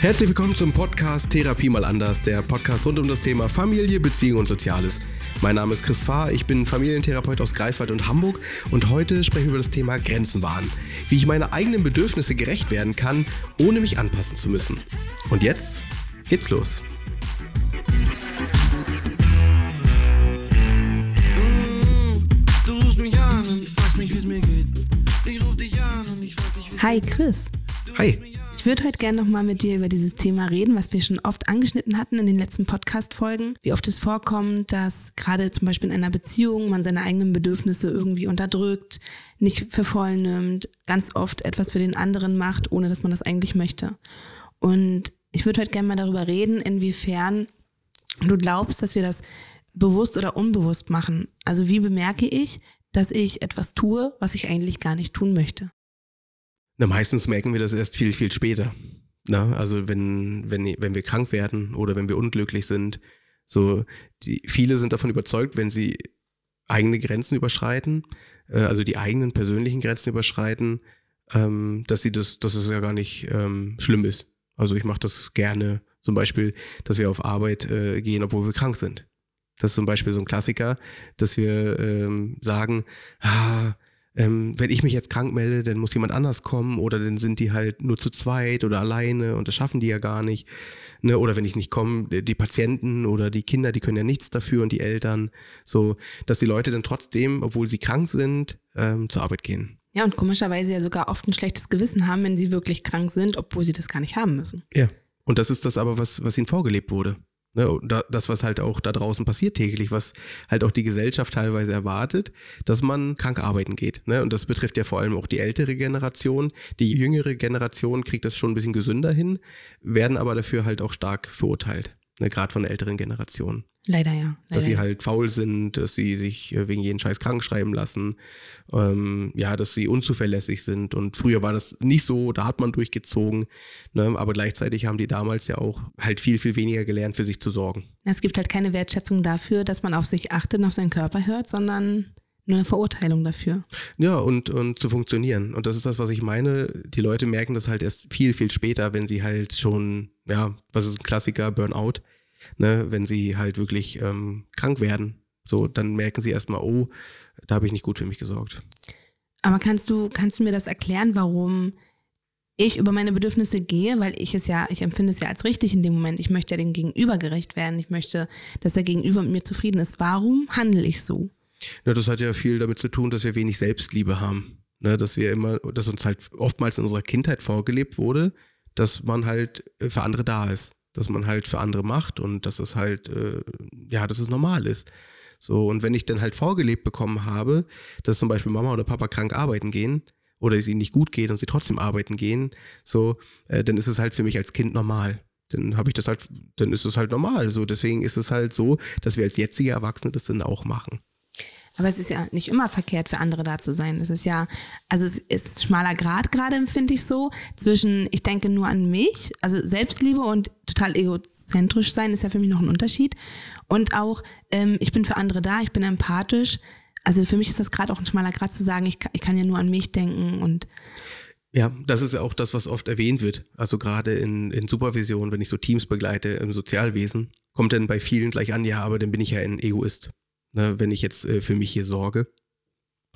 Herzlich willkommen zum Podcast Therapie mal anders, der Podcast rund um das Thema Familie, Beziehung und Soziales. Mein Name ist Chris Fahr, ich bin Familientherapeut aus Greifswald und Hamburg und heute sprechen wir über das Thema Grenzen wahren. Wie ich meine eigenen Bedürfnisse gerecht werden kann, ohne mich anpassen zu müssen. Und jetzt geht's los. Hi Chris. Hi. Ich würde heute gerne nochmal mit dir über dieses Thema reden, was wir schon oft angeschnitten hatten in den letzten Podcast-Folgen. Wie oft es vorkommt, dass gerade zum Beispiel in einer Beziehung man seine eigenen Bedürfnisse irgendwie unterdrückt, nicht für voll nimmt, ganz oft etwas für den anderen macht, ohne dass man das eigentlich möchte. Und ich würde heute gerne mal darüber reden, inwiefern du glaubst, dass wir das bewusst oder unbewusst machen. Also wie bemerke ich, dass ich etwas tue, was ich eigentlich gar nicht tun möchte? Na, meistens merken wir das erst viel, viel später. Na, also wenn, wenn, wenn wir krank werden oder wenn wir unglücklich sind. So, die, viele sind davon überzeugt, wenn sie eigene Grenzen überschreiten, äh, also die eigenen persönlichen Grenzen überschreiten, ähm, dass sie das, dass es ja gar nicht ähm, schlimm ist. Also ich mache das gerne, zum Beispiel, dass wir auf Arbeit äh, gehen, obwohl wir krank sind. Das ist zum Beispiel so ein Klassiker, dass wir ähm, sagen, ah, ähm, wenn ich mich jetzt krank melde, dann muss jemand anders kommen oder dann sind die halt nur zu zweit oder alleine und das schaffen die ja gar nicht. Ne? Oder wenn ich nicht komme, die Patienten oder die Kinder, die können ja nichts dafür und die Eltern. So, dass die Leute dann trotzdem, obwohl sie krank sind, ähm, zur Arbeit gehen. Ja, und komischerweise ja sogar oft ein schlechtes Gewissen haben, wenn sie wirklich krank sind, obwohl sie das gar nicht haben müssen. Ja. Und das ist das aber, was, was ihnen vorgelebt wurde. Ne, das, was halt auch da draußen passiert täglich, was halt auch die Gesellschaft teilweise erwartet, dass man krank arbeiten geht. Ne? Und das betrifft ja vor allem auch die ältere Generation. Die jüngere Generation kriegt das schon ein bisschen gesünder hin, werden aber dafür halt auch stark verurteilt ne, gerade von der älteren Generation. Leider ja. Leider dass sie halt faul sind, dass sie sich äh, wegen jeden Scheiß krank schreiben lassen, ähm, ja, dass sie unzuverlässig sind. Und früher war das nicht so, da hat man durchgezogen, ne? aber gleichzeitig haben die damals ja auch halt viel, viel weniger gelernt, für sich zu sorgen. Es gibt halt keine Wertschätzung dafür, dass man auf sich achtet und auf seinen Körper hört, sondern eine Verurteilung dafür. Ja, und, und zu funktionieren. Und das ist das, was ich meine. Die Leute merken das halt erst viel, viel später, wenn sie halt schon, ja, was ist ein Klassiker, Burnout, ne, wenn sie halt wirklich ähm, krank werden. So, dann merken sie erstmal, oh, da habe ich nicht gut für mich gesorgt. Aber kannst du, kannst du mir das erklären, warum ich über meine Bedürfnisse gehe, weil ich es ja, ich empfinde es ja als richtig in dem Moment. Ich möchte ja dem Gegenüber gerecht werden. Ich möchte, dass der Gegenüber mit mir zufrieden ist. Warum handle ich so? Ja, das hat ja viel damit zu tun, dass wir wenig Selbstliebe haben. Ne, dass wir immer, dass uns halt oftmals in unserer Kindheit vorgelebt wurde, dass man halt äh, für andere da ist. Dass man halt für andere macht und dass es halt, äh, ja, dass es normal ist. So, und wenn ich dann halt vorgelebt bekommen habe, dass zum Beispiel Mama oder Papa krank arbeiten gehen, oder es ihnen nicht gut geht und sie trotzdem arbeiten gehen, so, äh, dann ist es halt für mich als Kind normal. Dann habe ich das halt, dann ist es halt normal. So, deswegen ist es halt so, dass wir als jetzige Erwachsene das dann auch machen. Aber es ist ja nicht immer verkehrt, für andere da zu sein. Es ist ja, also es ist schmaler Grad gerade, empfinde ich so, zwischen ich denke nur an mich, also Selbstliebe und total egozentrisch sein ist ja für mich noch ein Unterschied. Und auch, ähm, ich bin für andere da, ich bin empathisch. Also für mich ist das gerade auch ein schmaler Grad zu sagen, ich kann, ich kann ja nur an mich denken und ja, das ist ja auch das, was oft erwähnt wird. Also gerade in, in Supervision, wenn ich so Teams begleite im Sozialwesen, kommt dann bei vielen gleich an, ja, aber dann bin ich ja ein Egoist ne, wenn ich jetzt äh, für mich hier sorge.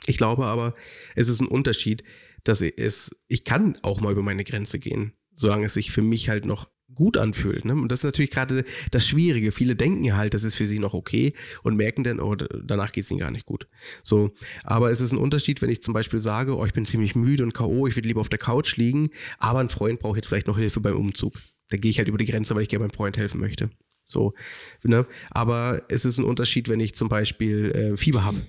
Ich glaube aber, es ist ein Unterschied, dass es, ich kann auch mal über meine Grenze gehen, solange es sich für mich halt noch gut anfühlt. Ne? Und das ist natürlich gerade das Schwierige. Viele denken halt, das ist für sie noch okay und merken dann, oh, danach geht es ihnen gar nicht gut. So, aber es ist ein Unterschied, wenn ich zum Beispiel sage, oh, ich bin ziemlich müde und K.O., ich würde lieber auf der Couch liegen, aber ein Freund braucht jetzt vielleicht noch Hilfe beim Umzug. Da gehe ich halt über die Grenze, weil ich gerne meinem Freund helfen möchte. So, ne? Aber es ist ein Unterschied, wenn ich zum Beispiel äh, Fieber habe.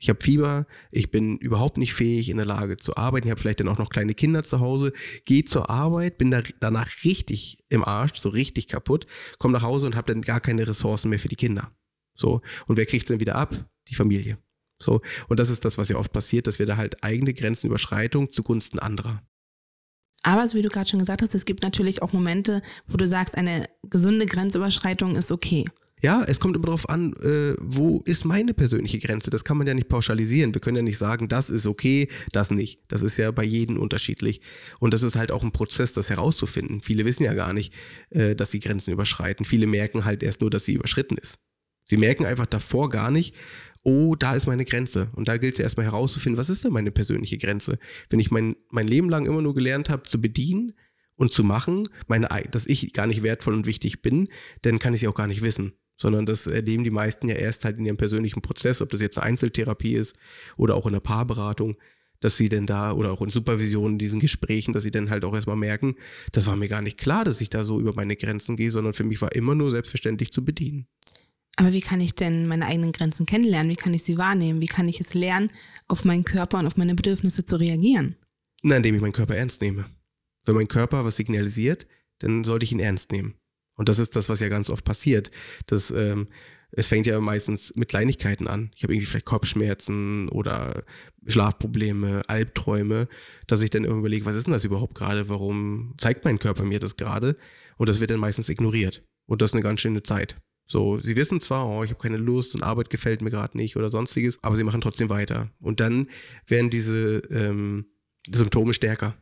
Ich habe Fieber, ich bin überhaupt nicht fähig in der Lage zu arbeiten, ich habe vielleicht dann auch noch kleine Kinder zu Hause, gehe zur Arbeit, bin da, danach richtig im Arsch, so richtig kaputt, komme nach Hause und habe dann gar keine Ressourcen mehr für die Kinder. So, und wer kriegt es dann wieder ab? Die Familie. So, und das ist das, was ja oft passiert, dass wir da halt eigene Grenzenüberschreitung zugunsten anderer. Aber so wie du gerade schon gesagt hast, es gibt natürlich auch Momente, wo du sagst, eine gesunde Grenzüberschreitung ist okay. Ja, es kommt immer darauf an, äh, wo ist meine persönliche Grenze. Das kann man ja nicht pauschalisieren. Wir können ja nicht sagen, das ist okay, das nicht. Das ist ja bei jedem unterschiedlich. Und das ist halt auch ein Prozess, das herauszufinden. Viele wissen ja gar nicht, äh, dass sie Grenzen überschreiten. Viele merken halt erst nur, dass sie überschritten ist. Sie merken einfach davor gar nicht, oh, da ist meine Grenze. Und da gilt es ja erstmal herauszufinden, was ist denn meine persönliche Grenze? Wenn ich mein, mein Leben lang immer nur gelernt habe, zu bedienen und zu machen, meine, dass ich gar nicht wertvoll und wichtig bin, dann kann ich sie auch gar nicht wissen sondern das erleben die meisten ja erst halt in ihrem persönlichen Prozess, ob das jetzt eine Einzeltherapie ist oder auch in der Paarberatung, dass sie denn da oder auch in Supervision in diesen Gesprächen, dass sie dann halt auch erstmal merken, das war mir gar nicht klar, dass ich da so über meine Grenzen gehe, sondern für mich war immer nur selbstverständlich zu bedienen. Aber wie kann ich denn meine eigenen Grenzen kennenlernen? Wie kann ich sie wahrnehmen? Wie kann ich es lernen, auf meinen Körper und auf meine Bedürfnisse zu reagieren? Na, indem ich meinen Körper ernst nehme. Wenn mein Körper was signalisiert, dann sollte ich ihn ernst nehmen. Und das ist das, was ja ganz oft passiert. Das, ähm, es fängt ja meistens mit Kleinigkeiten an. Ich habe irgendwie vielleicht Kopfschmerzen oder Schlafprobleme, Albträume, dass ich dann irgendwie überlege, was ist denn das überhaupt gerade? Warum zeigt mein Körper mir das gerade? Und das wird dann meistens ignoriert. Und das ist eine ganz schöne Zeit. So, sie wissen zwar, oh, ich habe keine Lust und Arbeit gefällt mir gerade nicht oder sonstiges, aber sie machen trotzdem weiter. Und dann werden diese ähm, Symptome stärker.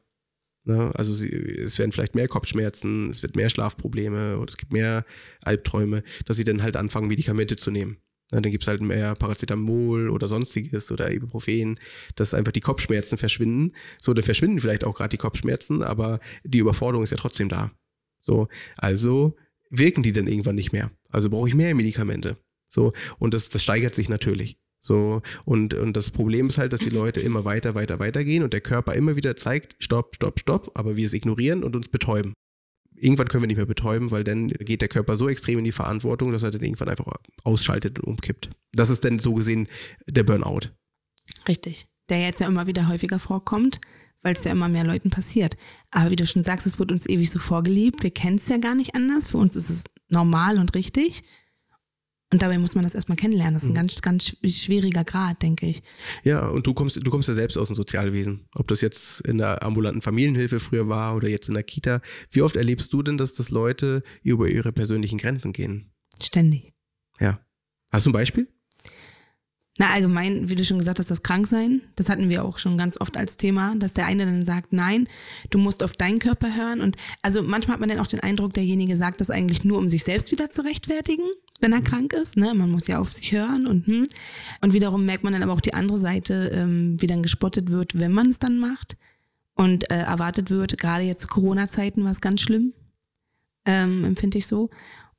Ne? Also sie, es werden vielleicht mehr Kopfschmerzen, es wird mehr Schlafprobleme oder es gibt mehr Albträume, dass sie dann halt anfangen, Medikamente zu nehmen. Ja, dann gibt es halt mehr Paracetamol oder sonstiges oder Ibuprofen, dass einfach die Kopfschmerzen verschwinden. So, dann verschwinden vielleicht auch gerade die Kopfschmerzen, aber die Überforderung ist ja trotzdem da. So, also wirken die dann irgendwann nicht mehr. Also brauche ich mehr Medikamente. So, und das, das steigert sich natürlich. So, und, und das Problem ist halt, dass die Leute immer weiter, weiter, weiter gehen und der Körper immer wieder zeigt, stopp, stopp, stopp, aber wir es ignorieren und uns betäuben. Irgendwann können wir nicht mehr betäuben, weil dann geht der Körper so extrem in die Verantwortung, dass er dann irgendwann einfach ausschaltet und umkippt. Das ist dann so gesehen der Burnout. Richtig. Der jetzt ja immer wieder häufiger vorkommt, weil es ja immer mehr Leuten passiert. Aber wie du schon sagst, es wird uns ewig so vorgelebt. Wir kennen es ja gar nicht anders. Für uns ist es normal und richtig. Und dabei muss man das erstmal kennenlernen. Das ist ein mhm. ganz, ganz schwieriger Grad, denke ich. Ja, und du kommst, du kommst ja selbst aus dem Sozialwesen. Ob das jetzt in der ambulanten Familienhilfe früher war oder jetzt in der Kita. Wie oft erlebst du denn, dass das Leute über ihre persönlichen Grenzen gehen? Ständig. Ja. Hast du ein Beispiel? Na, allgemein, wie du schon gesagt hast, das Kranksein, das hatten wir auch schon ganz oft als Thema, dass der eine dann sagt, nein, du musst auf deinen Körper hören. Und also manchmal hat man dann auch den Eindruck, derjenige sagt das eigentlich nur, um sich selbst wieder zu rechtfertigen, wenn er krank ist. Ne? Man muss ja auf sich hören und hm. Und wiederum merkt man dann aber auch die andere Seite, ähm, wie dann gespottet wird, wenn man es dann macht. Und äh, erwartet wird, gerade jetzt zu Corona-Zeiten war es ganz schlimm, ähm, empfinde ich so.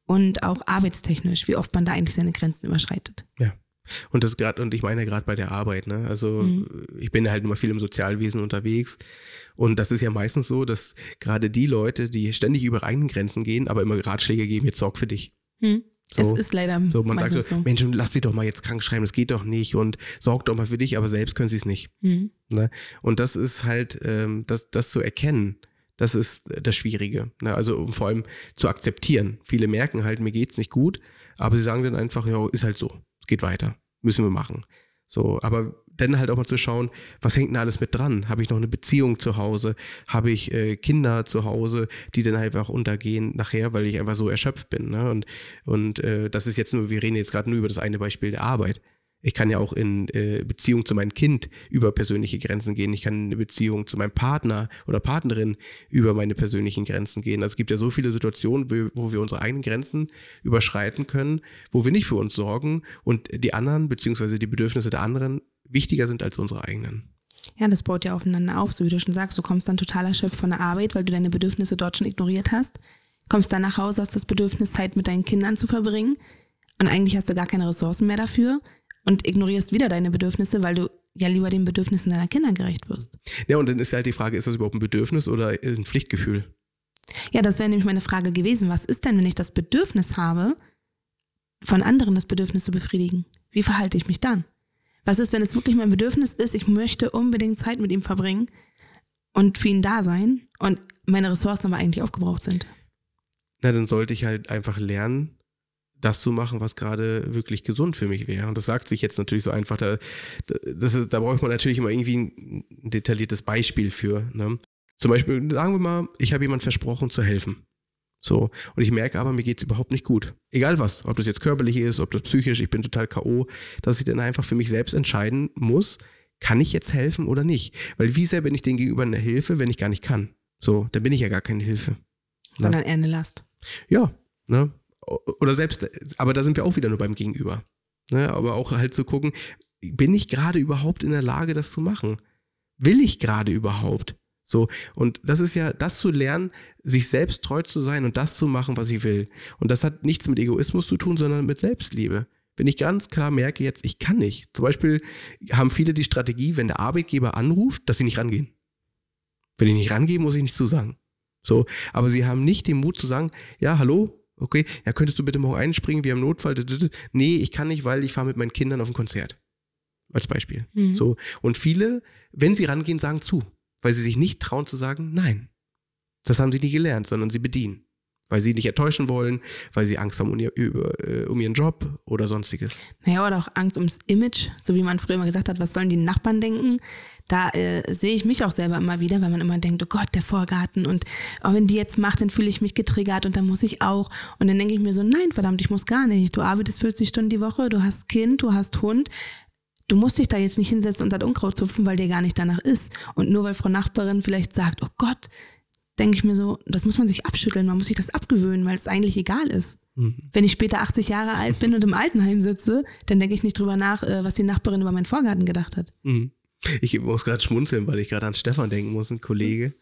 Und auch arbeitstechnisch, wie oft man da eigentlich seine Grenzen überschreitet. Ja. Und das gerade, und ich meine gerade bei der Arbeit, ne? Also mhm. ich bin halt immer viel im Sozialwesen unterwegs. Und das ist ja meistens so, dass gerade die Leute, die ständig über eigene Grenzen gehen, aber immer Ratschläge geben, jetzt sorg für dich. Mhm. So, es ist leider. So, man sagt so, so, Mensch, lass sie doch mal jetzt krank schreiben, das geht doch nicht und sorg doch mal für dich, aber selbst können sie es nicht. Mhm. Ne? Und das ist halt, ähm, das, das zu erkennen, das ist das Schwierige. Ne? Also vor allem zu akzeptieren. Viele merken halt, mir geht's nicht gut, aber sie sagen dann einfach, ja, ist halt so geht weiter, müssen wir machen. So, aber dann halt auch mal zu schauen, was hängt denn alles mit dran? Habe ich noch eine Beziehung zu Hause? Habe ich äh, Kinder zu Hause, die dann halt einfach untergehen nachher, weil ich einfach so erschöpft bin? Ne? Und, und äh, das ist jetzt nur, wir reden jetzt gerade nur über das eine Beispiel der Arbeit. Ich kann ja auch in äh, Beziehung zu meinem Kind über persönliche Grenzen gehen. Ich kann in Beziehung zu meinem Partner oder Partnerin über meine persönlichen Grenzen gehen. Also es gibt ja so viele Situationen, wo, wo wir unsere eigenen Grenzen überschreiten können, wo wir nicht für uns sorgen und die anderen beziehungsweise die Bedürfnisse der anderen wichtiger sind als unsere eigenen. Ja, das baut ja aufeinander auf, so wie du schon sagst. Du kommst dann total erschöpft von der Arbeit, weil du deine Bedürfnisse dort schon ignoriert hast. Kommst dann nach Hause, hast das Bedürfnis, Zeit mit deinen Kindern zu verbringen. Und eigentlich hast du gar keine Ressourcen mehr dafür und ignorierst wieder deine Bedürfnisse, weil du ja lieber den Bedürfnissen deiner Kinder gerecht wirst. Ja, und dann ist halt die Frage, ist das überhaupt ein Bedürfnis oder ein Pflichtgefühl? Ja, das wäre nämlich meine Frage gewesen. Was ist denn, wenn ich das Bedürfnis habe, von anderen das Bedürfnis zu befriedigen? Wie verhalte ich mich dann? Was ist, wenn es wirklich mein Bedürfnis ist, ich möchte unbedingt Zeit mit ihm verbringen und für ihn da sein und meine Ressourcen aber eigentlich aufgebraucht sind? Na, dann sollte ich halt einfach lernen, das zu machen, was gerade wirklich gesund für mich wäre. Und das sagt sich jetzt natürlich so einfach. Da, das ist, da braucht man natürlich immer irgendwie ein detailliertes Beispiel für. Ne? Zum Beispiel, sagen wir mal, ich habe jemand versprochen zu helfen. So. Und ich merke aber, mir geht es überhaupt nicht gut. Egal was, ob das jetzt körperlich ist, ob das psychisch, ich bin total K.O., dass ich dann einfach für mich selbst entscheiden muss, kann ich jetzt helfen oder nicht? Weil wie sehr bin ich denen gegenüber eine Hilfe, wenn ich gar nicht kann? So, dann bin ich ja gar keine Hilfe. Sondern eher eine Last. Ja, ne? Oder selbst, aber da sind wir auch wieder nur beim Gegenüber. Ne? Aber auch halt zu gucken, bin ich gerade überhaupt in der Lage, das zu machen? Will ich gerade überhaupt? So, und das ist ja, das zu lernen, sich selbst treu zu sein und das zu machen, was ich will. Und das hat nichts mit Egoismus zu tun, sondern mit Selbstliebe. Wenn ich ganz klar merke, jetzt, ich kann nicht. Zum Beispiel haben viele die Strategie, wenn der Arbeitgeber anruft, dass sie nicht rangehen. Wenn ich nicht rangehe, muss ich nicht zusagen. So, aber sie haben nicht den Mut zu sagen, ja, hallo, okay, ja, könntest du bitte morgen einspringen, wir haben Notfall. Nee, ich kann nicht, weil ich fahre mit meinen Kindern auf ein Konzert. Als Beispiel. Mhm. So. Und viele, wenn sie rangehen, sagen zu weil sie sich nicht trauen zu sagen, nein. Das haben sie nie gelernt, sondern sie bedienen. Weil sie nicht enttäuschen wollen, weil sie Angst haben um, ihr, äh, um ihren Job oder sonstiges. Naja, oder auch Angst ums Image, so wie man früher immer gesagt hat, was sollen die Nachbarn denken? Da äh, sehe ich mich auch selber immer wieder, weil man immer denkt, oh Gott, der Vorgarten und oh, wenn die jetzt macht, dann fühle ich mich getriggert und dann muss ich auch. Und dann denke ich mir so, nein, verdammt, ich muss gar nicht. Du arbeitest 40 Stunden die Woche, du hast Kind, du hast Hund du musst dich da jetzt nicht hinsetzen und das Unkraut zupfen, weil dir gar nicht danach ist. Und nur weil Frau Nachbarin vielleicht sagt, oh Gott, denke ich mir so, das muss man sich abschütteln, man muss sich das abgewöhnen, weil es eigentlich egal ist. Mhm. Wenn ich später 80 Jahre alt bin und im Altenheim sitze, dann denke ich nicht drüber nach, äh, was die Nachbarin über meinen Vorgarten gedacht hat. Mhm. Ich muss gerade schmunzeln, weil ich gerade an Stefan denken muss, ein Kollege,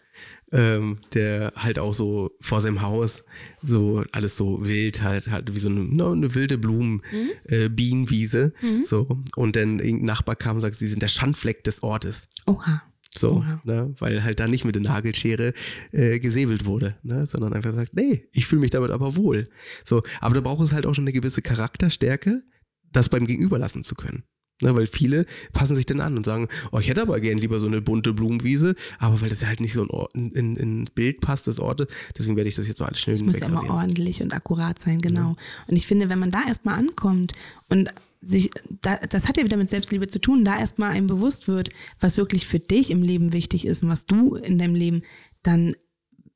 ähm, der halt auch so vor seinem Haus so alles so wild halt, halt wie so eine, ne, eine wilde Blumen, mhm. äh, Bienenwiese. Mhm. So. Und dann irgendein Nachbar kam und sagt, sie sind der Schandfleck des Ortes. Oha. So, Oha. ne, weil halt da nicht mit der Nagelschere äh, gesäbelt wurde, ne, sondern einfach sagt, nee, ich fühle mich damit aber wohl. So, aber da braucht es halt auch schon eine gewisse Charakterstärke, das beim Gegenüber lassen zu können. Ne, weil viele passen sich dann an und sagen, oh, ich hätte aber gern lieber so eine bunte Blumenwiese, aber weil das halt nicht so in, in, in Bild passt, das Orte, deswegen werde ich das jetzt so alles schnell Es muss immer ordentlich und akkurat sein, genau. Ja. Und ich finde, wenn man da erstmal ankommt und sich, da, das hat ja wieder mit Selbstliebe zu tun, da erstmal einem bewusst wird, was wirklich für dich im Leben wichtig ist und was du in deinem Leben, dann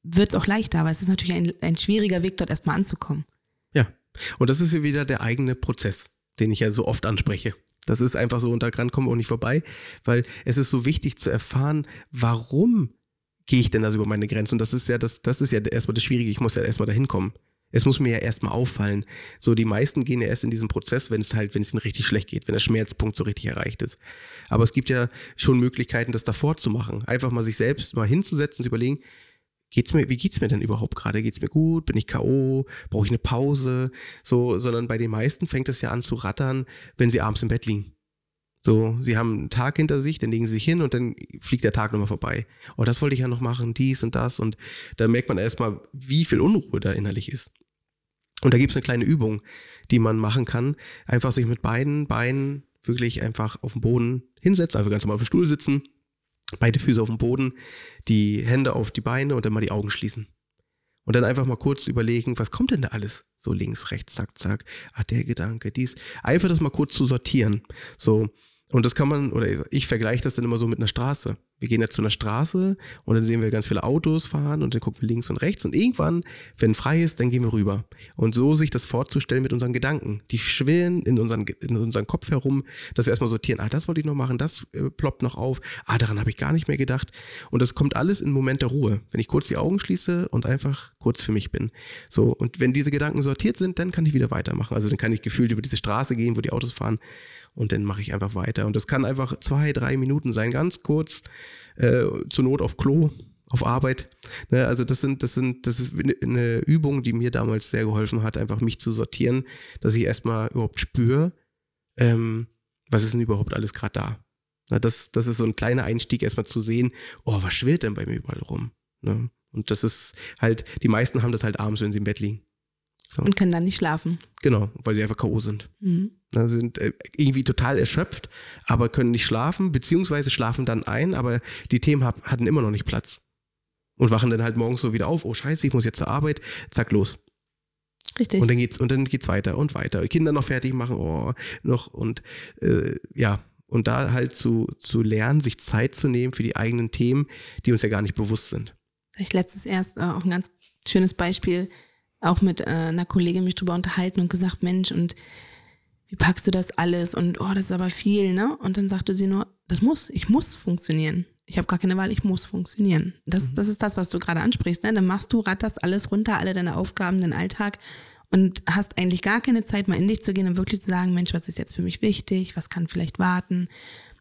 wird es auch leichter, aber es ist natürlich ein, ein schwieriger Weg, dort erstmal anzukommen. Ja, und das ist wieder der eigene Prozess, den ich ja so oft anspreche. Das ist einfach so, und daran kommen wir auch nicht vorbei, weil es ist so wichtig zu erfahren, warum gehe ich denn also über meine Grenze? Und das ist ja das, das ist ja erstmal das Schwierige, ich muss ja erstmal dahin kommen. Es muss mir ja erstmal auffallen. So, die meisten gehen ja erst in diesen Prozess, wenn es halt, wenn es ihnen richtig schlecht geht, wenn der Schmerzpunkt so richtig erreicht ist. Aber es gibt ja schon Möglichkeiten, das davor zu machen. Einfach mal sich selbst mal hinzusetzen und zu überlegen, geht's mir, wie geht's mir denn überhaupt gerade? Geht's mir gut? Bin ich K.O.? Brauche ich eine Pause? So, sondern bei den meisten fängt es ja an zu rattern, wenn sie abends im Bett liegen. So, sie haben einen Tag hinter sich, dann legen sie sich hin und dann fliegt der Tag nochmal vorbei. Oh, das wollte ich ja noch machen, dies und das. Und da merkt man erstmal, wie viel Unruhe da innerlich ist. Und da gibt es eine kleine Übung, die man machen kann. Einfach sich mit beiden Beinen wirklich einfach auf dem Boden hinsetzen, einfach ganz normal auf dem Stuhl sitzen beide Füße auf dem Boden, die Hände auf die Beine und dann mal die Augen schließen. Und dann einfach mal kurz überlegen, was kommt denn da alles? So links, rechts, zack, zack. Ah, der Gedanke, dies. Einfach das mal kurz zu sortieren. So. Und das kann man, oder ich vergleiche das dann immer so mit einer Straße wir gehen jetzt zu einer Straße und dann sehen wir ganz viele Autos fahren und dann gucken wir links und rechts und irgendwann, wenn frei ist, dann gehen wir rüber. Und so sich das vorzustellen mit unseren Gedanken. Die schwirren in unseren, in unseren Kopf herum, dass wir erstmal sortieren, ah, das wollte ich noch machen, das äh, ploppt noch auf, ah, daran habe ich gar nicht mehr gedacht. Und das kommt alles im Moment der Ruhe, wenn ich kurz die Augen schließe und einfach kurz für mich bin. So, und wenn diese Gedanken sortiert sind, dann kann ich wieder weitermachen. Also dann kann ich gefühlt über diese Straße gehen, wo die Autos fahren und dann mache ich einfach weiter. Und das kann einfach zwei, drei Minuten sein, ganz kurz, äh, zur Not auf Klo, auf Arbeit. Ne, also das sind, das sind, das ist eine Übung, die mir damals sehr geholfen hat, einfach mich zu sortieren, dass ich erstmal überhaupt spüre, ähm, was ist denn überhaupt alles gerade da. Na, das, das ist so ein kleiner Einstieg, erstmal zu sehen, oh, was schwirrt denn bei mir überall rum? Ne? Und das ist halt, die meisten haben das halt abends, wenn sie im Bett liegen. So. Und können dann nicht schlafen. Genau, weil sie einfach K.O. sind. Mhm. Also sind äh, irgendwie total erschöpft, aber können nicht schlafen, beziehungsweise schlafen dann ein, aber die Themen hab, hatten immer noch nicht Platz. Und wachen dann halt morgens so wieder auf, oh scheiße, ich muss jetzt zur Arbeit, zack, los. Richtig. Und dann geht's, und dann geht's weiter und weiter. Kinder noch fertig machen, oh, noch und äh, ja, und da halt zu, zu lernen, sich Zeit zu nehmen für die eigenen Themen, die uns ja gar nicht bewusst sind. Ich letztes erst äh, auch ein ganz schönes Beispiel auch mit äh, einer Kollegin mich drüber unterhalten und gesagt, Mensch, und wie packst du das alles? Und oh, das ist aber viel, ne? Und dann sagte sie nur, das muss, ich muss funktionieren. Ich habe gar keine Wahl, ich muss funktionieren. Das, mhm. das ist das, was du gerade ansprichst. Ne? Dann machst du, ratterst alles runter, alle deine Aufgaben, den Alltag und hast eigentlich gar keine Zeit, mal in dich zu gehen und wirklich zu sagen, Mensch, was ist jetzt für mich wichtig? Was kann vielleicht warten?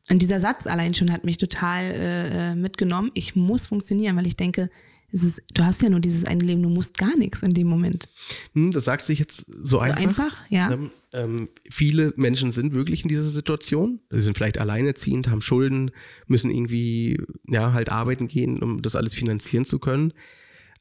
Und dieser Satz allein schon hat mich total äh, äh mitgenommen. Ich muss funktionieren, weil ich denke, ist, du hast ja nur dieses eine Leben, du musst gar nichts in dem Moment. Hm, das sagt sich jetzt so einfach. So einfach, ja. Ähm, ähm, viele Menschen sind wirklich in dieser Situation. Sie sind vielleicht alleinerziehend, haben Schulden, müssen irgendwie ja halt arbeiten gehen, um das alles finanzieren zu können.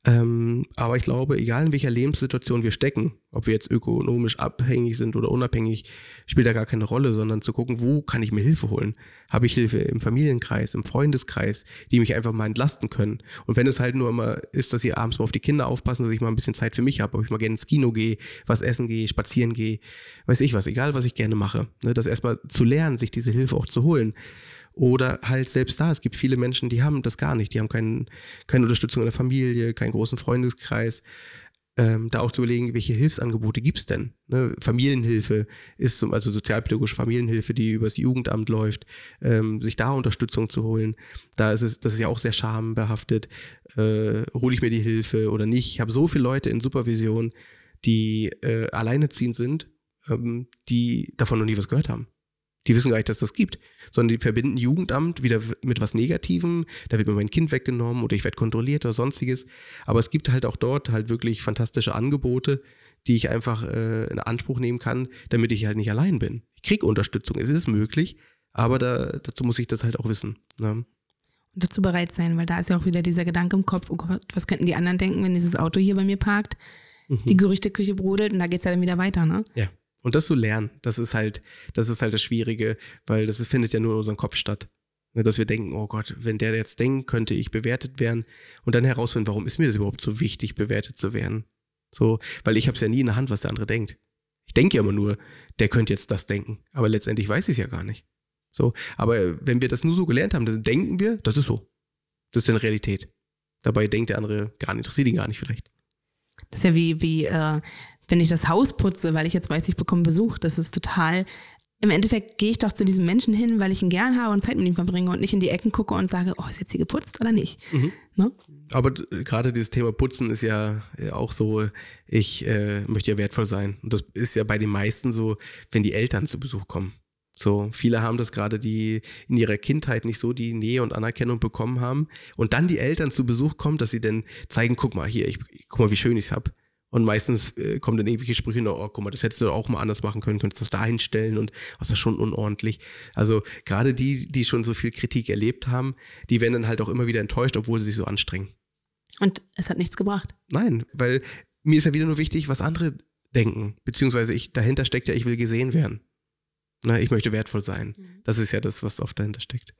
Ähm, aber ich glaube, egal in welcher Lebenssituation wir stecken, ob wir jetzt ökonomisch abhängig sind oder unabhängig, spielt da gar keine Rolle, sondern zu gucken, wo kann ich mir Hilfe holen? Habe ich Hilfe im Familienkreis, im Freundeskreis, die mich einfach mal entlasten können? Und wenn es halt nur immer ist, dass sie abends mal auf die Kinder aufpassen, dass ich mal ein bisschen Zeit für mich habe, ob ich mal gerne ins Kino gehe, was essen gehe, spazieren gehe, weiß ich was, egal was ich gerne mache, ne, das erstmal zu lernen, sich diese Hilfe auch zu holen. Oder halt selbst da, es gibt viele Menschen, die haben das gar nicht. Die haben kein, keine Unterstützung in der Familie, keinen großen Freundeskreis. Ähm, da auch zu überlegen, welche Hilfsangebote gibt es denn? Ne? Familienhilfe ist also sozialpädagogische Familienhilfe, die übers Jugendamt läuft, ähm, sich da Unterstützung zu holen. Da ist es, das ist ja auch sehr schambehaftet. Äh, hole ich mir die Hilfe oder nicht? Ich habe so viele Leute in Supervision, die äh, alleinerziehend sind, ähm, die davon noch nie was gehört haben. Die wissen gar nicht, dass das gibt, sondern die verbinden Jugendamt wieder mit was Negativem. Da wird mir mein Kind weggenommen oder ich werde kontrolliert oder sonstiges. Aber es gibt halt auch dort halt wirklich fantastische Angebote, die ich einfach äh, in Anspruch nehmen kann, damit ich halt nicht allein bin. Ich kriege Unterstützung, es ist möglich, aber da, dazu muss ich das halt auch wissen. Ne? Und dazu bereit sein, weil da ist ja auch wieder dieser Gedanke im Kopf, oh Gott, was könnten die anderen denken, wenn dieses Auto hier bei mir parkt, mhm. die Gerüchteküche brodelt und da geht es ja dann wieder weiter, ne? Ja. Und das zu lernen, das ist halt, das ist halt das Schwierige, weil das findet ja nur in unserem Kopf statt. Ne, dass wir denken, oh Gott, wenn der jetzt denkt, könnte ich bewertet werden und dann herausfinden, warum ist mir das überhaupt so wichtig, bewertet zu werden. So, weil ich habe es ja nie in der Hand, was der andere denkt. Ich denke ja immer nur, der könnte jetzt das denken, aber letztendlich weiß ich es ja gar nicht. So, aber wenn wir das nur so gelernt haben, dann denken wir, das ist so. Das ist eine Realität. Dabei denkt der andere gar nicht, interessiert ihn gar nicht vielleicht. Das ist ja wie, wie äh, wenn ich das Haus putze, weil ich jetzt weiß, ich bekomme Besuch, das ist total. Im Endeffekt gehe ich doch zu diesem Menschen hin, weil ich ihn gern habe und Zeit mit ihm verbringe und nicht in die Ecken gucke und sage, oh, ist jetzt hier geputzt oder nicht. Mhm. Ne? Aber gerade dieses Thema Putzen ist ja auch so, ich äh, möchte ja wertvoll sein. Und das ist ja bei den meisten so, wenn die Eltern zu Besuch kommen. So, viele haben das gerade, die in ihrer Kindheit nicht so die Nähe und Anerkennung bekommen haben. Und dann die Eltern zu Besuch kommen, dass sie dann zeigen, guck mal hier, ich, guck mal, wie schön ich es habe. Und meistens äh, kommen dann irgendwelche Sprüche, oh, guck mal, das hättest du auch mal anders machen können, könntest das da hinstellen und was ist schon unordentlich. Also gerade die, die schon so viel Kritik erlebt haben, die werden dann halt auch immer wieder enttäuscht, obwohl sie sich so anstrengen. Und es hat nichts gebracht. Nein, weil mir ist ja wieder nur wichtig, was andere denken. Beziehungsweise ich, dahinter steckt ja, ich will gesehen werden. Na, ich möchte wertvoll sein. Mhm. Das ist ja das, was oft dahinter steckt.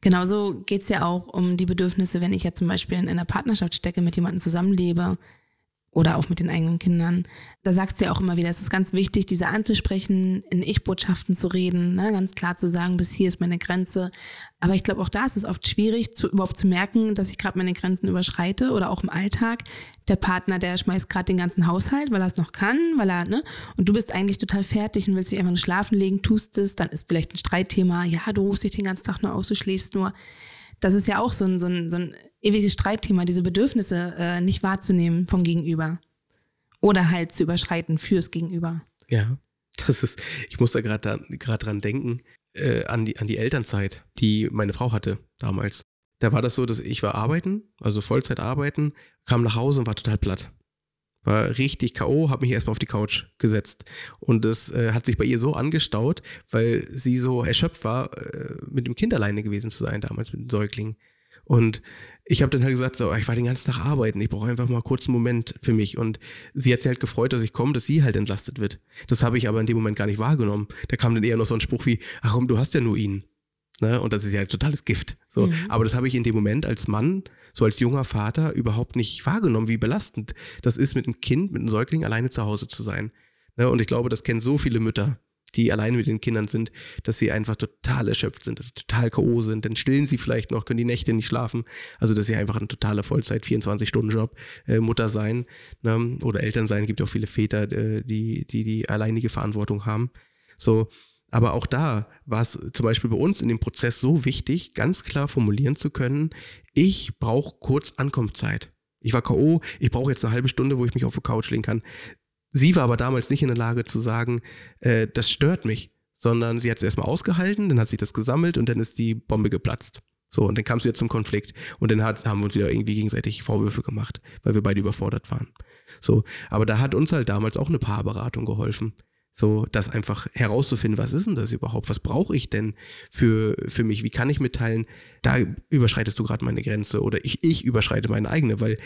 Genauso geht es ja auch um die Bedürfnisse, wenn ich ja zum Beispiel in einer Partnerschaft stecke, mit jemandem zusammenlebe oder auch mit den eigenen Kindern. Da sagst du ja auch immer wieder, es ist ganz wichtig, diese anzusprechen, in Ich-Botschaften zu reden, ne? ganz klar zu sagen, bis hier ist meine Grenze. Aber ich glaube, auch da ist es oft schwierig, zu, überhaupt zu merken, dass ich gerade meine Grenzen überschreite oder auch im Alltag. Der Partner, der schmeißt gerade den ganzen Haushalt, weil er es noch kann, weil er, ne? Und du bist eigentlich total fertig und willst dich einfach nur schlafen legen, tust es, dann ist vielleicht ein Streitthema, ja, du rufst dich den ganzen Tag nur aus, du schläfst nur das ist ja auch so ein, so ein, so ein ewiges Streitthema, diese Bedürfnisse äh, nicht wahrzunehmen vom Gegenüber. Oder halt zu überschreiten fürs Gegenüber. Ja, das ist, ich muss da gerade dran denken, äh, an, die, an die Elternzeit, die meine Frau hatte damals. Da war das so, dass ich war arbeiten, also Vollzeit arbeiten, kam nach Hause und war total platt war richtig K.O., habe mich erstmal auf die Couch gesetzt. Und das äh, hat sich bei ihr so angestaut, weil sie so erschöpft war, äh, mit dem Kind alleine gewesen zu sein, damals mit dem Säugling. Und ich habe dann halt gesagt, so, ich war den ganzen Tag arbeiten, ich brauche einfach mal kurz einen Moment für mich. Und sie hat sich halt gefreut, dass ich komme, dass sie halt entlastet wird. Das habe ich aber in dem Moment gar nicht wahrgenommen. Da kam dann eher noch so ein Spruch wie, ach komm, du hast ja nur ihn. Ne? Und das ist ja totales Gift. So. Mhm. Aber das habe ich in dem Moment als Mann, so als junger Vater, überhaupt nicht wahrgenommen, wie belastend das ist, mit einem Kind, mit einem Säugling alleine zu Hause zu sein. Ne? Und ich glaube, das kennen so viele Mütter. die alleine mit den Kindern sind, dass sie einfach total erschöpft sind, dass sie total K.O. sind. Dann stillen sie vielleicht noch, können die Nächte nicht schlafen. Also, dass sie einfach ein totaler Vollzeit, 24-Stunden-Job, äh, Mutter sein ne? oder Eltern sein. Gibt auch viele Väter, äh, die, die die alleinige Verantwortung haben. So, aber auch da war es zum Beispiel bei uns in dem Prozess so wichtig, ganz klar formulieren zu können, ich brauche kurz Ankunftszeit. Ich war K.O., ich brauche jetzt eine halbe Stunde, wo ich mich auf die Couch legen kann. Sie war aber damals nicht in der Lage zu sagen, äh, das stört mich, sondern sie hat es erstmal ausgehalten, dann hat sie das gesammelt und dann ist die Bombe geplatzt. So, und dann kam es wieder zum Konflikt. Und dann hat, haben wir uns wieder irgendwie gegenseitig Vorwürfe gemacht, weil wir beide überfordert waren. So, aber da hat uns halt damals auch eine Paarberatung geholfen. So, das einfach herauszufinden, was ist denn das überhaupt? Was brauche ich denn für, für mich? Wie kann ich mitteilen, da überschreitest du gerade meine Grenze oder ich, ich überschreite meine eigene, weil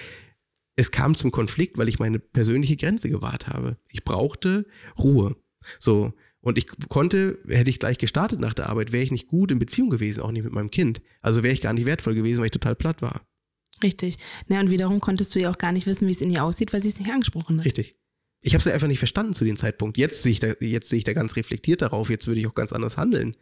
es kam zum Konflikt, weil ich meine persönliche Grenze gewahrt habe. Ich brauchte Ruhe. So. Und ich konnte, hätte ich gleich gestartet nach der Arbeit, wäre ich nicht gut in Beziehung gewesen, auch nicht mit meinem Kind. Also wäre ich gar nicht wertvoll gewesen, weil ich total platt war. Richtig. Na, und wiederum konntest du ja auch gar nicht wissen, wie es in ihr aussieht, weil sie es nicht angesprochen hat. Richtig. Ich habe es einfach nicht verstanden zu dem Zeitpunkt. Jetzt sehe ich da, jetzt sehe ich da ganz reflektiert darauf, jetzt würde ich auch ganz anders handeln.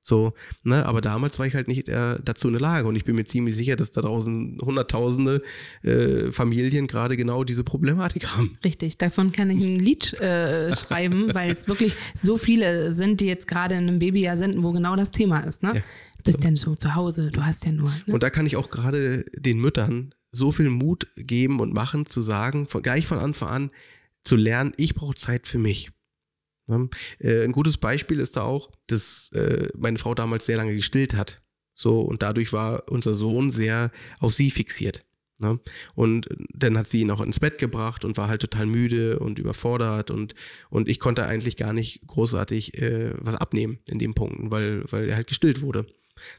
So, ne, aber damals war ich halt nicht äh, dazu in der Lage und ich bin mir ziemlich sicher, dass da draußen hunderttausende äh, Familien gerade genau diese Problematik haben. Richtig, davon kann ich ein Lied äh, schreiben, weil es wirklich so viele sind, die jetzt gerade in einem Babyjahr sind, wo genau das Thema ist. Ne? Ja. Du bist ja so zu Hause, du hast ja nur. Ne? Und da kann ich auch gerade den Müttern so viel Mut geben und machen, zu sagen, von, gleich von Anfang an, zu lernen, ich brauche Zeit für mich. Äh, ein gutes Beispiel ist da auch, dass äh, meine Frau damals sehr lange gestillt hat. So, und dadurch war unser Sohn sehr auf sie fixiert. Ne? Und dann hat sie ihn auch ins Bett gebracht und war halt total müde und überfordert und, und ich konnte eigentlich gar nicht großartig äh, was abnehmen in den Punkten, weil, weil er halt gestillt wurde.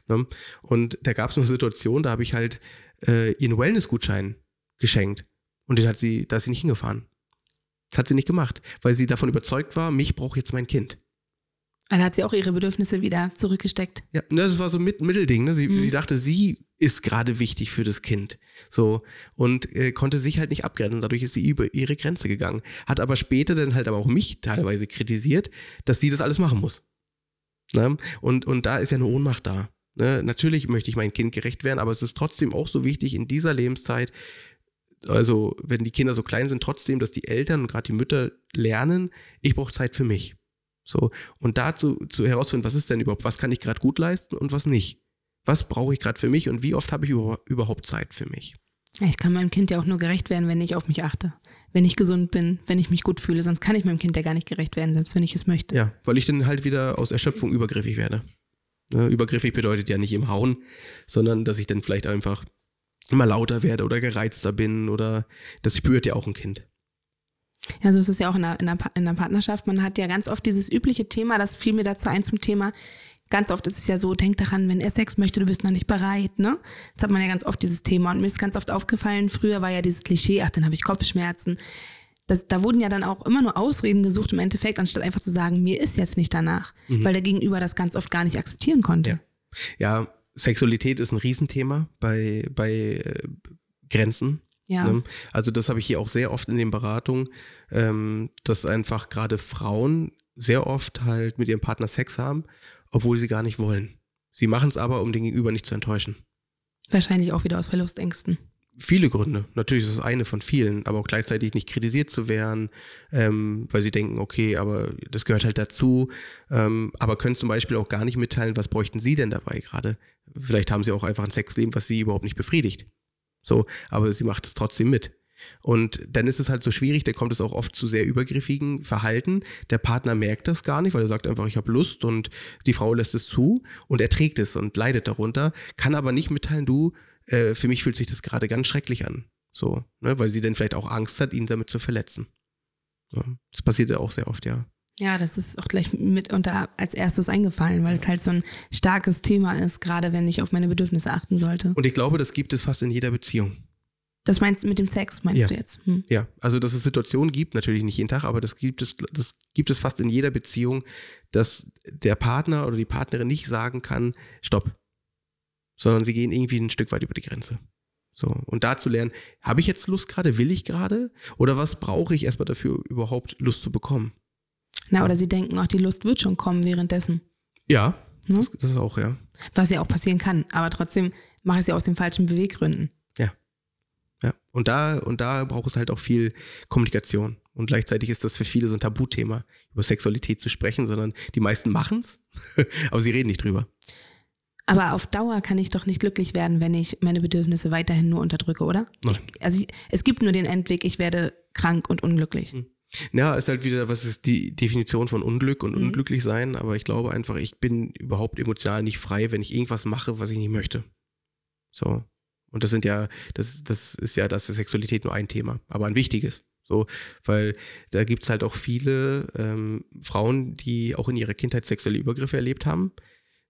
Ne? Und da gab es eine Situation, da habe ich halt äh, ihren Wellness-Gutschein geschenkt und den hat sie, da ist sie nicht hingefahren. Das hat sie nicht gemacht, weil sie davon überzeugt war, mich braucht jetzt mein Kind. Dann hat sie auch ihre Bedürfnisse wieder zurückgesteckt. Ja, ne, das war so ein Mittelding. Ne? Sie, mhm. sie dachte, sie ist gerade wichtig für das Kind. So. Und äh, konnte sich halt nicht abgrenzen. Dadurch ist sie über ihre Grenze gegangen. Hat aber später dann halt aber auch mich teilweise kritisiert, dass sie das alles machen muss. Ne? Und, und da ist ja eine Ohnmacht da. Ne? Natürlich möchte ich mein Kind gerecht werden, aber es ist trotzdem auch so wichtig in dieser Lebenszeit, also wenn die Kinder so klein sind, trotzdem, dass die Eltern und gerade die Mütter lernen, ich brauche Zeit für mich. So, und dazu zu herausfinden, was ist denn überhaupt, was kann ich gerade gut leisten und was nicht. Was brauche ich gerade für mich und wie oft habe ich überhaupt Zeit für mich? Ich kann meinem Kind ja auch nur gerecht werden, wenn ich auf mich achte. Wenn ich gesund bin, wenn ich mich gut fühle. Sonst kann ich meinem Kind ja gar nicht gerecht werden, selbst wenn ich es möchte. Ja, weil ich dann halt wieder aus Erschöpfung übergriffig werde. Ne, übergriffig bedeutet ja nicht im Hauen, sondern dass ich dann vielleicht einfach immer lauter werde oder gereizter bin oder das spürt ja auch ein Kind. Ja, so ist es ja auch in der, in, der, in der Partnerschaft. Man hat ja ganz oft dieses übliche Thema, das fiel mir dazu ein zum Thema. Ganz oft ist es ja so, denk daran, wenn er Sex möchte, du bist noch nicht bereit, ne? Das hat man ja ganz oft dieses Thema. Und mir ist ganz oft aufgefallen, früher war ja dieses Klischee, ach, dann habe ich Kopfschmerzen. Das, da wurden ja dann auch immer nur Ausreden gesucht im Endeffekt, anstatt einfach zu sagen, mir ist jetzt nicht danach, mhm. weil der Gegenüber das ganz oft gar nicht akzeptieren konnte. Ja, ja Sexualität ist ein Riesenthema bei, bei äh, Grenzen. Ja. Ne? Also das habe ich hier auch sehr oft in den Beratungen, ähm, dass einfach gerade Frauen sehr oft halt mit ihrem Partner Sex haben, obwohl sie gar nicht wollen. Sie machen es aber, um den Gegenüber nicht zu enttäuschen. Wahrscheinlich auch wieder aus Verlustängsten viele Gründe. Natürlich ist es eine von vielen, aber auch gleichzeitig nicht kritisiert zu werden, ähm, weil sie denken, okay, aber das gehört halt dazu. Ähm, aber können zum Beispiel auch gar nicht mitteilen, was bräuchten sie denn dabei gerade? Vielleicht haben sie auch einfach ein Sexleben, was sie überhaupt nicht befriedigt. So, aber sie macht es trotzdem mit. Und dann ist es halt so schwierig, da kommt es auch oft zu sehr übergriffigen Verhalten. Der Partner merkt das gar nicht, weil er sagt einfach, ich habe Lust und die Frau lässt es zu und er trägt es und leidet darunter, kann aber nicht mitteilen, du, äh, für mich fühlt sich das gerade ganz schrecklich an. So, ne, weil sie dann vielleicht auch Angst hat, ihn damit zu verletzen. So, das passiert ja auch sehr oft, ja. Ja, das ist auch gleich mit unter als erstes eingefallen, weil es halt so ein starkes Thema ist, gerade wenn ich auf meine Bedürfnisse achten sollte. Und ich glaube, das gibt es fast in jeder Beziehung. Das meinst du mit dem Sex, meinst ja. du jetzt? Hm. Ja, also dass es Situationen gibt, natürlich nicht jeden Tag, aber das gibt es, das gibt es fast in jeder Beziehung, dass der Partner oder die Partnerin nicht sagen kann, stopp, sondern sie gehen irgendwie ein Stück weit über die Grenze. So, und da zu lernen, habe ich jetzt Lust gerade, will ich gerade? Oder was brauche ich erstmal dafür, überhaupt Lust zu bekommen? Na, oder sie denken auch, die Lust wird schon kommen währenddessen. Ja, Ne? das, das ist auch, ja. Was ja auch passieren kann. Aber trotzdem mache ich es ja aus den falschen Beweggründen. Ja. Und da, und da braucht es halt auch viel Kommunikation. Und gleichzeitig ist das für viele so ein Tabuthema, über Sexualität zu sprechen, sondern die meisten machen es, aber sie reden nicht drüber. Aber auf Dauer kann ich doch nicht glücklich werden, wenn ich meine Bedürfnisse weiterhin nur unterdrücke, oder? Nein. Also ich, es gibt nur den Endweg, ich werde krank und unglücklich. Mhm. Ja, ist halt wieder, was ist die Definition von Unglück und Mhm. unglücklich sein, aber ich glaube einfach, ich bin überhaupt emotional nicht frei, wenn ich irgendwas mache, was ich nicht möchte. So. Und das sind ja, das, das ist ja, das ist Sexualität nur ein Thema, aber ein wichtiges. So, weil da gibt es halt auch viele ähm, Frauen, die auch in ihrer Kindheit sexuelle Übergriffe erlebt haben,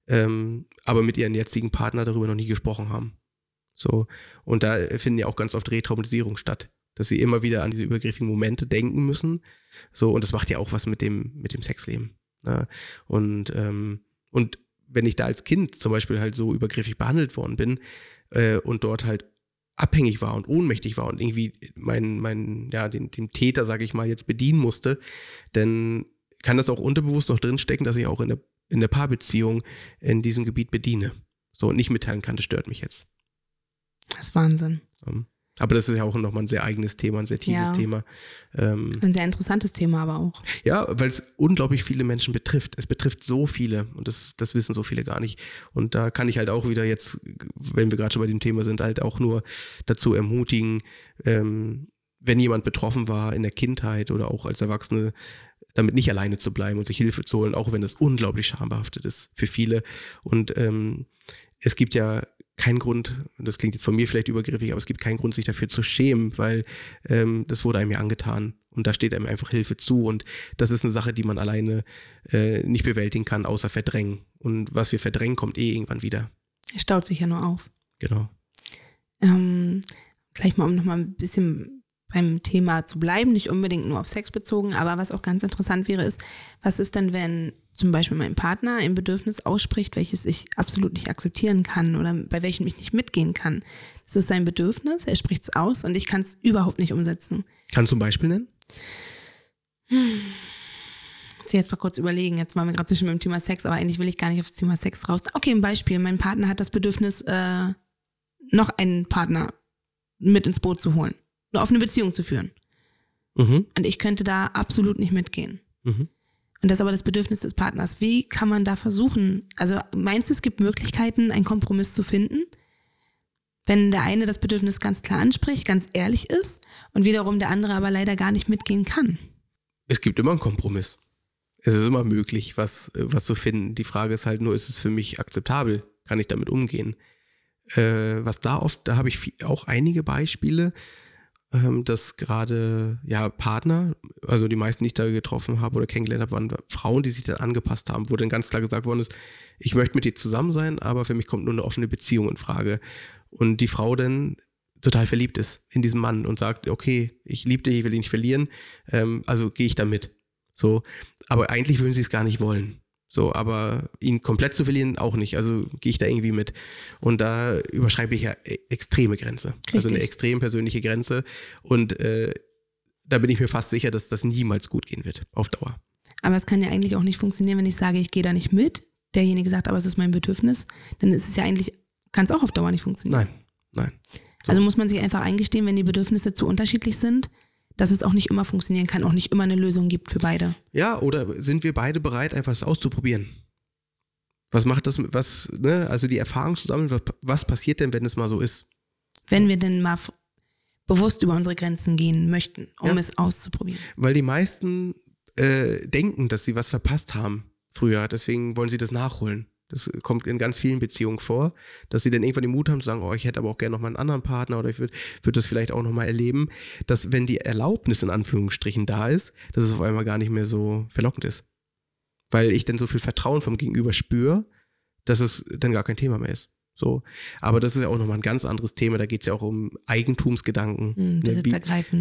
ähm, aber mit ihren jetzigen Partner darüber noch nie gesprochen haben. So, und da finden ja auch ganz oft Retraumatisierung statt, dass sie immer wieder an diese übergriffigen Momente denken müssen. So, und das macht ja auch was mit dem, mit dem Sexleben. Ne? Und, ähm, und wenn ich da als Kind zum Beispiel halt so übergriffig behandelt worden bin äh, und dort halt abhängig war und ohnmächtig war und irgendwie mein, mein, ja, den, den Täter, sage ich mal, jetzt bedienen musste, dann kann das auch unterbewusst noch drinstecken, dass ich auch in der, in der Paarbeziehung in diesem Gebiet bediene. So und nicht mitteilen kann, das stört mich jetzt. Das ist Wahnsinn. Ähm, aber das ist ja auch nochmal ein sehr eigenes Thema, ein sehr tiefes Ja. Thema. Ähm, Ein sehr interessantes Thema aber auch. ja, weil es unglaublich viele Menschen betrifft. Es betrifft so viele und das, das wissen so viele gar nicht. Und da kann ich halt auch wieder jetzt, wenn wir gerade schon bei dem Thema sind, halt auch nur dazu ermutigen, ähm, wenn jemand betroffen war in der Kindheit oder auch als Erwachsene, damit nicht alleine zu bleiben und sich Hilfe zu holen, auch wenn es unglaublich schambehaftet ist für viele. Und ähm, es gibt ja keinen Grund, und das klingt jetzt von mir vielleicht übergriffig, aber es gibt keinen Grund, sich dafür zu schämen, weil ähm, das wurde einem ja angetan. Und da steht einem einfach Hilfe zu. Und das ist eine Sache, die man alleine äh, nicht bewältigen kann, außer verdrängen. Und was wir verdrängen, kommt eh irgendwann wieder. Es staut sich ja nur auf. Genau. Ähm, gleich mal, um nochmal ein bisschen beim Thema zu bleiben, nicht unbedingt nur auf Sex bezogen, aber was auch ganz interessant wäre, ist, was ist denn, wenn zum Beispiel mein Partner ein Bedürfnis ausspricht, welches ich absolut nicht akzeptieren kann oder bei welchem ich nicht mitgehen kann? Das ist sein Bedürfnis, er spricht es aus und ich kann es überhaupt nicht umsetzen. Kannst du ein Beispiel nennen? muss ich jetzt mal kurz überlegen. Jetzt waren wir gerade zwischen dem Thema Sex, aber eigentlich will ich gar nicht aufs Thema Sex raus. Okay, ein Beispiel. Mein Partner hat das Bedürfnis, äh, noch einen Partner mit ins Boot zu holen, eine offene Beziehung zu führen. Mhm. Und ich könnte da absolut nicht mitgehen. Mhm. Und das ist aber das Bedürfnis des Partners. Wie kann man da versuchen? Also meinst du, es gibt Möglichkeiten, einen Kompromiss zu finden? Wenn der eine das Bedürfnis ganz klar anspricht, ganz ehrlich ist und wiederum der andere aber leider gar nicht mitgehen kann. Es gibt immer einen Kompromiss. Es ist immer möglich, was, was zu finden. Die Frage ist halt nur, ist es für mich akzeptabel? Kann ich damit umgehen? Äh, was da oft, da habe ich viel, auch einige Beispiele, dass gerade ja Partner, also die meisten, die ich da getroffen habe oder kennengelernt habe, waren Frauen, die sich dann angepasst haben, wo dann ganz klar gesagt worden ist, ich möchte mit dir zusammen sein, aber für mich kommt nur eine offene Beziehung in Frage. Und die Frau dann total verliebt ist in diesen Mann und sagt, okay, ich liebe dich, ich will dich nicht verlieren, ähm, also gehe ich da mit. So, aber eigentlich würden sie es gar nicht wollen. So, aber ihn komplett zu verlieren auch nicht. Also gehe ich da irgendwie mit. Und da überschreibe ich ja e- extreme Grenze. Also eine Richtig. extrem persönliche Grenze. Und äh, da bin ich mir fast sicher, dass das niemals gut gehen wird, auf Dauer. Aber es kann ja eigentlich auch nicht funktionieren, wenn ich sage, ich gehe da nicht mit. Derjenige sagt, aber es ist mein Bedürfnis. Dann ist es ja eigentlich, kann es auch auf Dauer nicht funktionieren. Nein, nein. Also muss man sich einfach eingestehen, wenn die Bedürfnisse zu unterschiedlich sind, dass es auch nicht immer funktionieren kann, auch nicht immer eine Lösung gibt für beide. Ja, oder sind wir beide bereit, einfach das auszuprobieren? Was macht das, was, ne, also die Erfahrung zu sammeln, was, was passiert denn, wenn es mal so ist? Wenn wir denn mal bewusst über unsere Grenzen gehen möchten, um Ja. es auszuprobieren. Weil die meisten äh, denken, dass sie was verpasst haben früher, deswegen wollen sie das nachholen. Das kommt in ganz vielen Beziehungen vor, dass sie dann irgendwann den Mut haben zu sagen, oh, ich hätte aber auch gerne noch mal einen anderen Partner oder ich würde würd das vielleicht auch noch mal erleben, dass wenn die Erlaubnis in Anführungsstrichen da ist, dass es auf einmal gar nicht mehr so verlockend ist. Weil ich dann so viel Vertrauen vom Gegenüber spüre, dass es dann gar kein Thema mehr ist. So. Aber das ist ja auch nochmal ein ganz anderes Thema. Da geht es ja auch um Eigentumsgedanken. Hm, Ne, wie,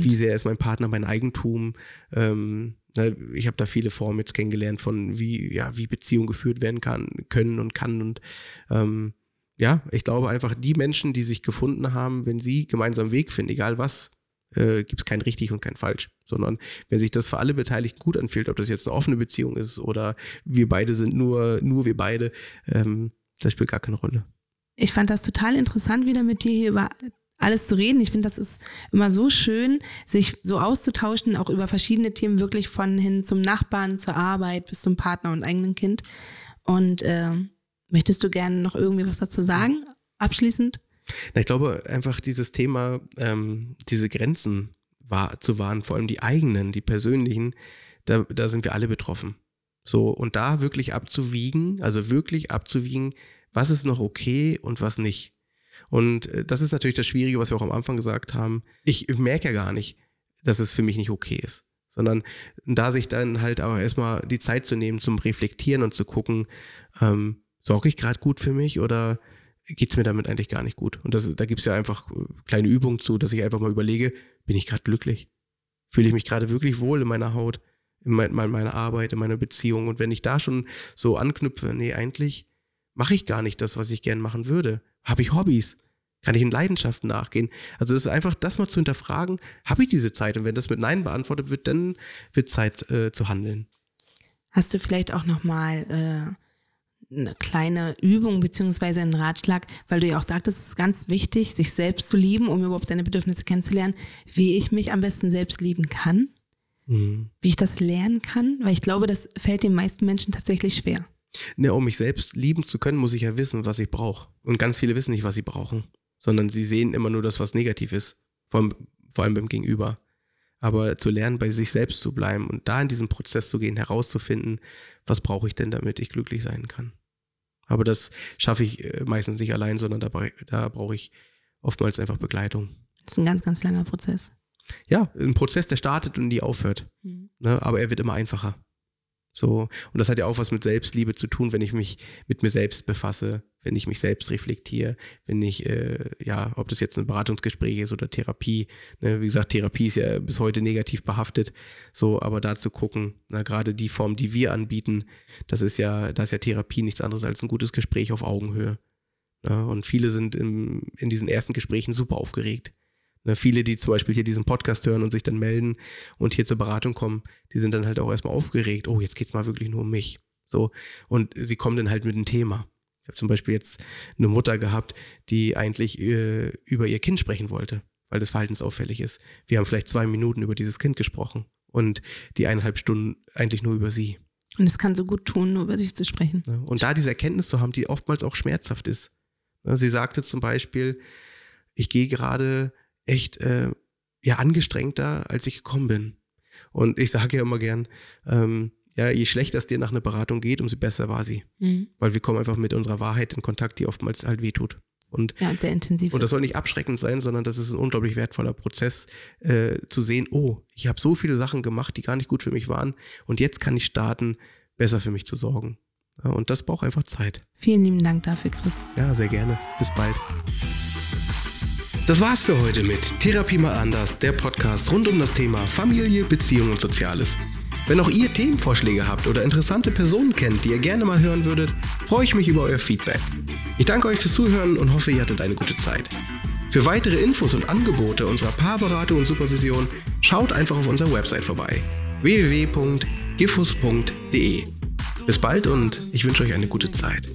wie sehr ist mein Partner mein Eigentum? Ähm, ne, ich habe da viele Formen jetzt kennengelernt von wie, ja, wie Beziehungen geführt werden kann, können und kann. Und ähm, ja, ich glaube einfach, die Menschen, die sich gefunden haben, wenn sie gemeinsam Weg finden, egal was, äh, gibt es kein richtig und kein falsch, sondern wenn sich das für alle Beteiligten gut anfühlt, ob das jetzt eine offene Beziehung ist oder wir beide sind nur, nur wir beide, ähm, das spielt gar keine Rolle. Ich fand das total interessant, wieder mit dir hier über alles zu reden. Ich finde, das ist immer so schön, sich so auszutauschen, auch über verschiedene Themen, wirklich von hin zum Nachbarn, zur Arbeit bis zum Partner und eigenen Kind. Und äh, möchtest du gerne noch irgendwie was dazu sagen, abschließend? Na, ich glaube, einfach dieses Thema, ähm, diese Grenzen wahr, zu wahren, vor allem die eigenen, die persönlichen, da, da sind wir alle betroffen. So, und da wirklich abzuwiegen, also wirklich abzuwiegen, was ist noch okay und was nicht. Und äh, das ist natürlich das Schwierige, was wir auch am Anfang gesagt haben. Ich merke ja gar nicht, dass es für mich nicht okay ist. Sondern da sich dann halt auch erstmal die Zeit zu nehmen zum Reflektieren und zu gucken, ähm, sorge ich gerade gut für mich oder geht es mir damit eigentlich gar nicht gut. Und das, da gibt es ja einfach äh, kleine Übungen zu, dass ich einfach mal überlege, bin ich gerade glücklich? Fühle ich mich gerade wirklich wohl in meiner Haut, in, mein, meiner Arbeit, in meiner Beziehung? Und wenn ich da schon so anknüpfe, nee, eigentlich mache ich gar nicht das, was ich gern machen würde. Habe ich Hobbys? Kann ich in Leidenschaften nachgehen? Also es ist einfach das mal zu hinterfragen, habe ich diese Zeit? Und wenn das mit Nein beantwortet wird, dann wird Zeit äh, zu handeln. Hast du vielleicht auch nochmal äh, eine kleine Übung beziehungsweise einen Ratschlag, weil du ja auch sagtest, es ist ganz wichtig, sich selbst zu lieben, um überhaupt seine Bedürfnisse kennenzulernen, wie ich mich am besten selbst lieben kann, mhm. wie ich das lernen kann, weil ich glaube, das fällt den meisten Menschen tatsächlich schwer. Ne, um mich selbst lieben zu können, muss ich ja wissen, was ich brauche. Und ganz viele wissen nicht, was sie brauchen, sondern sie sehen immer nur das, was negativ ist, vor allem, vor allem beim Gegenüber. Aber zu lernen, bei sich selbst zu bleiben und da in diesen Prozess zu gehen, herauszufinden, was brauche ich denn, damit ich glücklich sein kann. Aber das schaffe ich äh, meistens nicht allein, sondern da, da brauche ich oftmals einfach Begleitung. Das ist ein ganz, ganz langer Prozess. Ja, ein Prozess, der startet und nie aufhört. Mhm. Ne, aber er wird immer einfacher. So, und das hat ja auch was mit Selbstliebe zu tun, wenn ich mich mit mir selbst befasse, wenn ich mich selbst reflektiere, wenn ich, äh, ja, ob das jetzt ein Beratungsgespräch ist oder Therapie. Ne? Wie gesagt, Therapie ist ja bis heute negativ behaftet. So, aber da zu gucken, na, gerade die Form, die wir anbieten, das ist ja, da ist ja Therapie nichts anderes als ein gutes Gespräch auf Augenhöhe. Ne? Und viele sind im, in diesen ersten Gesprächen super aufgeregt. Ne, viele, die zum Beispiel hier diesen Podcast hören und sich dann melden und hier zur Beratung kommen, die sind dann halt auch erstmal aufgeregt. Oh, jetzt geht es mal wirklich nur um mich. So. Und sie kommen dann halt mit einem Thema. Ich habe zum Beispiel jetzt eine Mutter gehabt, die eigentlich äh, über ihr Kind sprechen wollte, weil das verhaltensauffällig ist. Wir haben vielleicht zwei Minuten über dieses Kind gesprochen und die eineinhalb Stunden eigentlich nur über sie. Und es kann so gut tun, nur über sich zu sprechen. Ja, und da diese Erkenntnis zu haben, die oftmals auch schmerzhaft ist. Sie sagte zum Beispiel, ich gehe gerade echt äh, ja angestrengter, als ich gekommen bin. Und ich sage ja immer gern, ähm, ja, je schlechter es dir nach einer Beratung geht, umso besser war sie. Mhm. Weil wir kommen einfach mit unserer Wahrheit in Kontakt, die oftmals halt wehtut. Und, ja, und sehr intensiv. Und das soll nicht abschreckend sein, sondern das ist ein unglaublich wertvoller Prozess, äh, zu sehen, oh, ich habe so viele Sachen gemacht, die gar nicht gut für mich waren. Und jetzt kann ich starten, besser für mich zu sorgen. Ja, und das braucht einfach Zeit. Vielen lieben Dank dafür, Chris. Ja, sehr gerne. Bis bald. Das war's für heute mit Therapie mal anders, der Podcast rund um das Thema Familie, Beziehung und Soziales. Wenn auch ihr Themenvorschläge habt oder interessante Personen kennt, die ihr gerne mal hören würdet, freue ich mich über euer Feedback. Ich danke euch fürs Zuhören und hoffe, ihr hattet eine gute Zeit. Für weitere Infos und Angebote unserer Paarberatung und Supervision schaut einfach auf unserer Website vorbei www.gifus.de. Bis bald und ich wünsche euch eine gute Zeit.